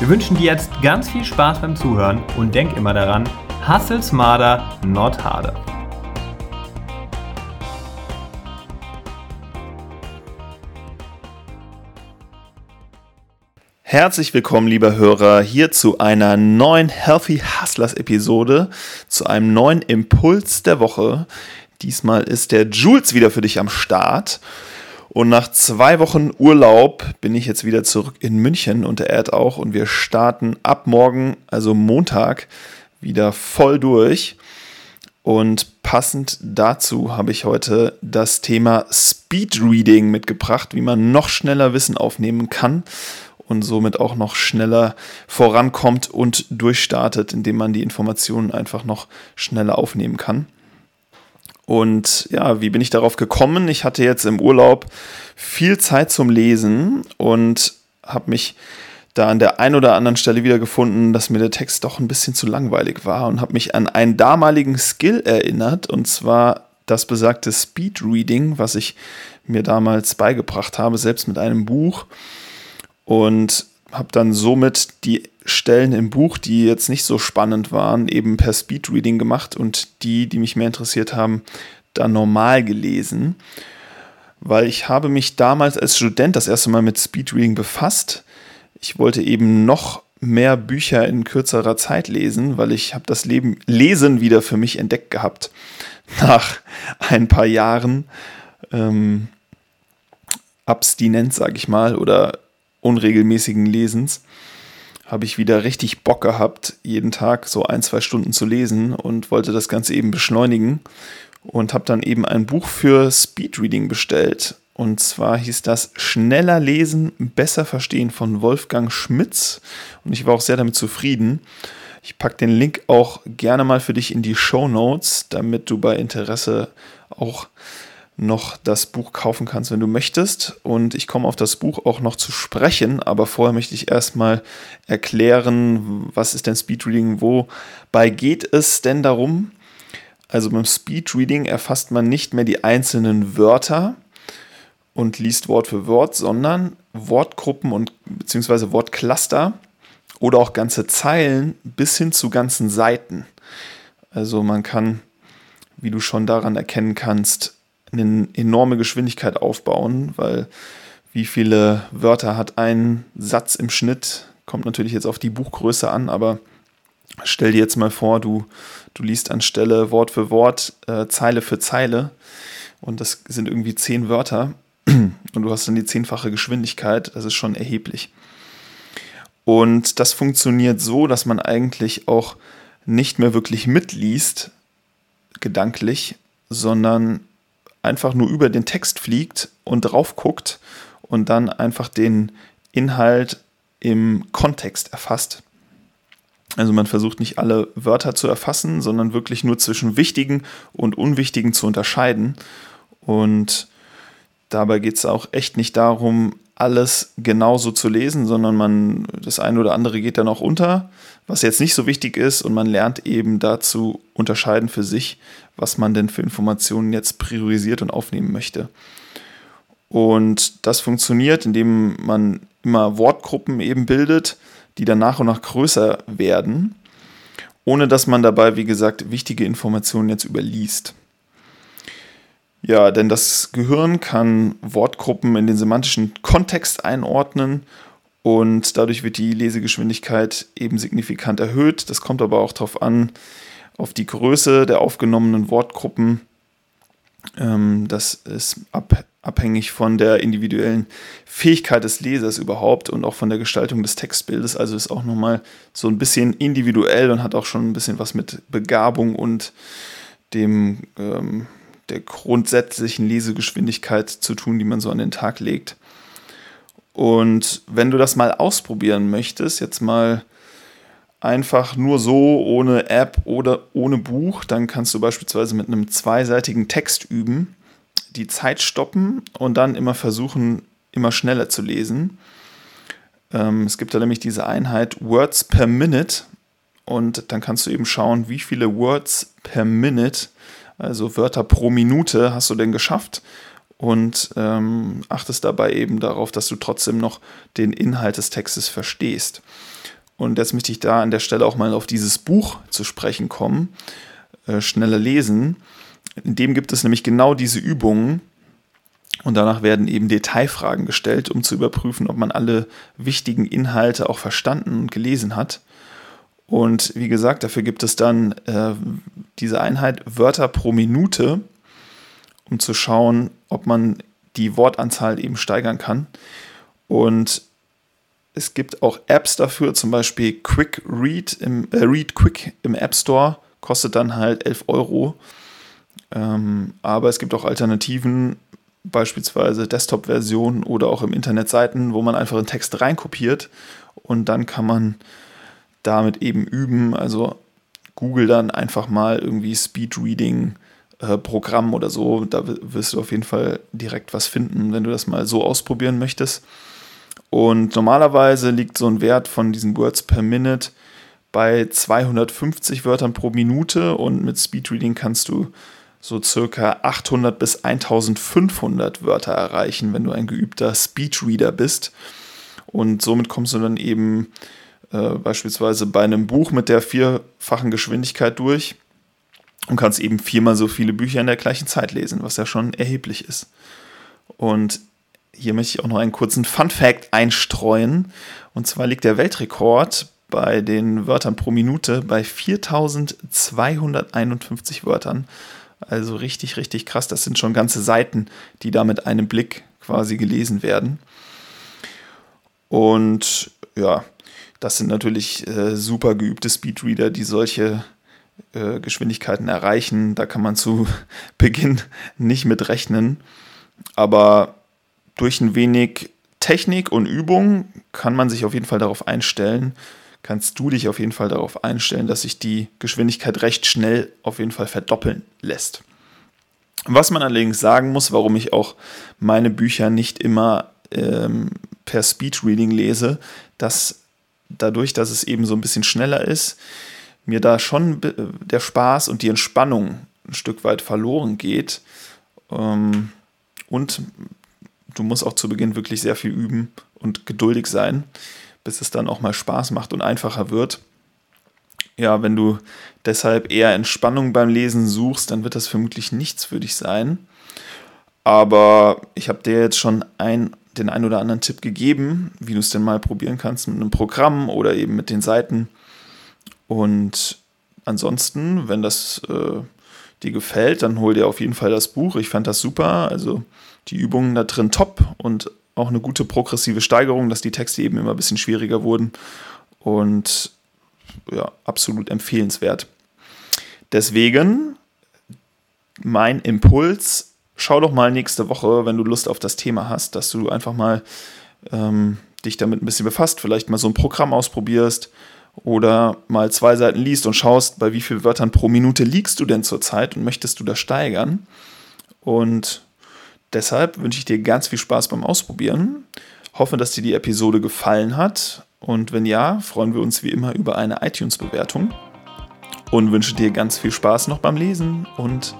Wir wünschen dir jetzt ganz viel Spaß beim Zuhören und denk immer daran, hustle smarter, not harder. Herzlich willkommen, lieber Hörer, hier zu einer neuen Healthy Hustlers Episode, zu einem neuen Impuls der Woche. Diesmal ist der Jules wieder für dich am Start. Und nach zwei Wochen Urlaub bin ich jetzt wieder zurück in München und der Erd auch. Und wir starten ab morgen, also Montag, wieder voll durch. Und passend dazu habe ich heute das Thema Speedreading mitgebracht, wie man noch schneller Wissen aufnehmen kann und somit auch noch schneller vorankommt und durchstartet, indem man die Informationen einfach noch schneller aufnehmen kann. Und ja, wie bin ich darauf gekommen? Ich hatte jetzt im Urlaub viel Zeit zum Lesen und habe mich da an der einen oder anderen Stelle wieder gefunden, dass mir der Text doch ein bisschen zu langweilig war und habe mich an einen damaligen Skill erinnert und zwar das besagte Speedreading, was ich mir damals beigebracht habe, selbst mit einem Buch und habe dann somit die Stellen im Buch, die jetzt nicht so spannend waren, eben per Speedreading gemacht und die, die mich mehr interessiert haben, dann normal gelesen. Weil ich habe mich damals als Student das erste Mal mit Speedreading befasst. Ich wollte eben noch mehr Bücher in kürzerer Zeit lesen, weil ich habe das Leben Lesen wieder für mich entdeckt gehabt nach ein paar Jahren ähm, Abstinenz, sage ich mal, oder unregelmäßigen Lesens habe ich wieder richtig Bock gehabt, jeden Tag so ein, zwei Stunden zu lesen und wollte das Ganze eben beschleunigen und habe dann eben ein Buch für Speedreading bestellt. Und zwar hieß das Schneller lesen, besser verstehen von Wolfgang Schmitz. Und ich war auch sehr damit zufrieden. Ich packe den Link auch gerne mal für dich in die Show Notes, damit du bei Interesse auch noch das Buch kaufen kannst, wenn du möchtest. Und ich komme auf das Buch auch noch zu sprechen, aber vorher möchte ich erstmal erklären, was ist denn Speedreading, wobei geht es denn darum? Also beim Speedreading erfasst man nicht mehr die einzelnen Wörter und liest Wort für Wort, sondern Wortgruppen und beziehungsweise Wortcluster oder auch ganze Zeilen bis hin zu ganzen Seiten. Also man kann, wie du schon daran erkennen kannst, eine enorme Geschwindigkeit aufbauen, weil wie viele Wörter hat ein Satz im Schnitt, kommt natürlich jetzt auf die Buchgröße an, aber stell dir jetzt mal vor, du, du liest anstelle Wort für Wort, äh, Zeile für Zeile und das sind irgendwie zehn Wörter und du hast dann die zehnfache Geschwindigkeit, das ist schon erheblich. Und das funktioniert so, dass man eigentlich auch nicht mehr wirklich mitliest, gedanklich, sondern einfach nur über den Text fliegt und drauf guckt und dann einfach den Inhalt im Kontext erfasst. Also man versucht nicht alle Wörter zu erfassen, sondern wirklich nur zwischen wichtigen und unwichtigen zu unterscheiden. Und dabei geht es auch echt nicht darum, alles genauso zu lesen, sondern man, das eine oder andere geht dann auch unter, was jetzt nicht so wichtig ist und man lernt eben dazu unterscheiden für sich, was man denn für Informationen jetzt priorisiert und aufnehmen möchte. Und das funktioniert, indem man immer Wortgruppen eben bildet, die dann nach und nach größer werden, ohne dass man dabei, wie gesagt, wichtige Informationen jetzt überliest. Ja, denn das Gehirn kann Wortgruppen in den semantischen Kontext einordnen und dadurch wird die Lesegeschwindigkeit eben signifikant erhöht. Das kommt aber auch darauf an, auf die Größe der aufgenommenen Wortgruppen. Ähm, das ist abhängig von der individuellen Fähigkeit des Lesers überhaupt und auch von der Gestaltung des Textbildes. Also ist auch nochmal so ein bisschen individuell und hat auch schon ein bisschen was mit Begabung und dem ähm, der grundsätzlichen Lesegeschwindigkeit zu tun, die man so an den Tag legt. Und wenn du das mal ausprobieren möchtest, jetzt mal einfach nur so, ohne App oder ohne Buch. Dann kannst du beispielsweise mit einem zweiseitigen Text üben, die Zeit stoppen und dann immer versuchen, immer schneller zu lesen. Ähm, es gibt da nämlich diese Einheit Words per Minute und dann kannst du eben schauen, wie viele Words per Minute, also Wörter pro Minute, hast du denn geschafft und ähm, achtest dabei eben darauf, dass du trotzdem noch den Inhalt des Textes verstehst. Und jetzt möchte ich da an der Stelle auch mal auf dieses Buch zu sprechen kommen, äh, schneller lesen. In dem gibt es nämlich genau diese Übungen und danach werden eben Detailfragen gestellt, um zu überprüfen, ob man alle wichtigen Inhalte auch verstanden und gelesen hat. Und wie gesagt, dafür gibt es dann äh, diese Einheit Wörter pro Minute, um zu schauen, ob man die Wortanzahl eben steigern kann. Und es gibt auch Apps dafür, zum Beispiel Quick Read, im, äh, Read Quick im App Store, kostet dann halt 11 Euro. Ähm, aber es gibt auch Alternativen, beispielsweise Desktop-Versionen oder auch im Internet Seiten, wo man einfach einen Text reinkopiert und dann kann man damit eben üben. Also Google dann einfach mal irgendwie Speedreading äh, Programm oder so. Da wirst du auf jeden Fall direkt was finden, wenn du das mal so ausprobieren möchtest. Und normalerweise liegt so ein Wert von diesen Words per Minute bei 250 Wörtern pro Minute und mit Speedreading kannst du so circa 800 bis 1500 Wörter erreichen, wenn du ein geübter Speedreader bist. Und somit kommst du dann eben äh, beispielsweise bei einem Buch mit der vierfachen Geschwindigkeit durch und kannst eben viermal so viele Bücher in der gleichen Zeit lesen, was ja schon erheblich ist. Und hier möchte ich auch noch einen kurzen Fun Fact einstreuen. Und zwar liegt der Weltrekord bei den Wörtern pro Minute bei 4251 Wörtern. Also richtig, richtig krass. Das sind schon ganze Seiten, die da mit einem Blick quasi gelesen werden. Und ja, das sind natürlich äh, super geübte Speedreader, die solche äh, Geschwindigkeiten erreichen. Da kann man zu Beginn nicht mit rechnen. Aber durch ein wenig Technik und Übung kann man sich auf jeden Fall darauf einstellen, kannst du dich auf jeden Fall darauf einstellen, dass sich die Geschwindigkeit recht schnell auf jeden Fall verdoppeln lässt. Was man allerdings sagen muss, warum ich auch meine Bücher nicht immer ähm, per Speedreading lese, dass dadurch, dass es eben so ein bisschen schneller ist, mir da schon der Spaß und die Entspannung ein Stück weit verloren geht. Ähm, und du musst auch zu Beginn wirklich sehr viel üben und geduldig sein, bis es dann auch mal Spaß macht und einfacher wird. Ja, wenn du deshalb eher Entspannung beim Lesen suchst, dann wird das vermutlich nichts für dich sein. Aber ich habe dir jetzt schon ein, den ein oder anderen Tipp gegeben, wie du es denn mal probieren kannst mit einem Programm oder eben mit den Seiten. Und ansonsten, wenn das äh, dir gefällt, dann hol dir auf jeden Fall das Buch. Ich fand das super. Also die Übungen da drin top und auch eine gute progressive Steigerung, dass die Texte eben immer ein bisschen schwieriger wurden. Und ja, absolut empfehlenswert. Deswegen mein Impuls, schau doch mal nächste Woche, wenn du Lust auf das Thema hast, dass du einfach mal ähm, dich damit ein bisschen befasst, vielleicht mal so ein Programm ausprobierst oder mal zwei Seiten liest und schaust, bei wie vielen Wörtern pro Minute liegst du denn zurzeit und möchtest du das steigern. Und deshalb wünsche ich dir ganz viel Spaß beim Ausprobieren. Hoffe, dass dir die Episode gefallen hat. Und wenn ja, freuen wir uns wie immer über eine iTunes-Bewertung. Und wünsche dir ganz viel Spaß noch beim Lesen und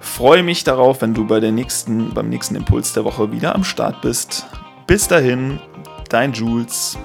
freue mich darauf, wenn du bei der nächsten, beim nächsten Impuls der Woche wieder am Start bist. Bis dahin, dein Jules.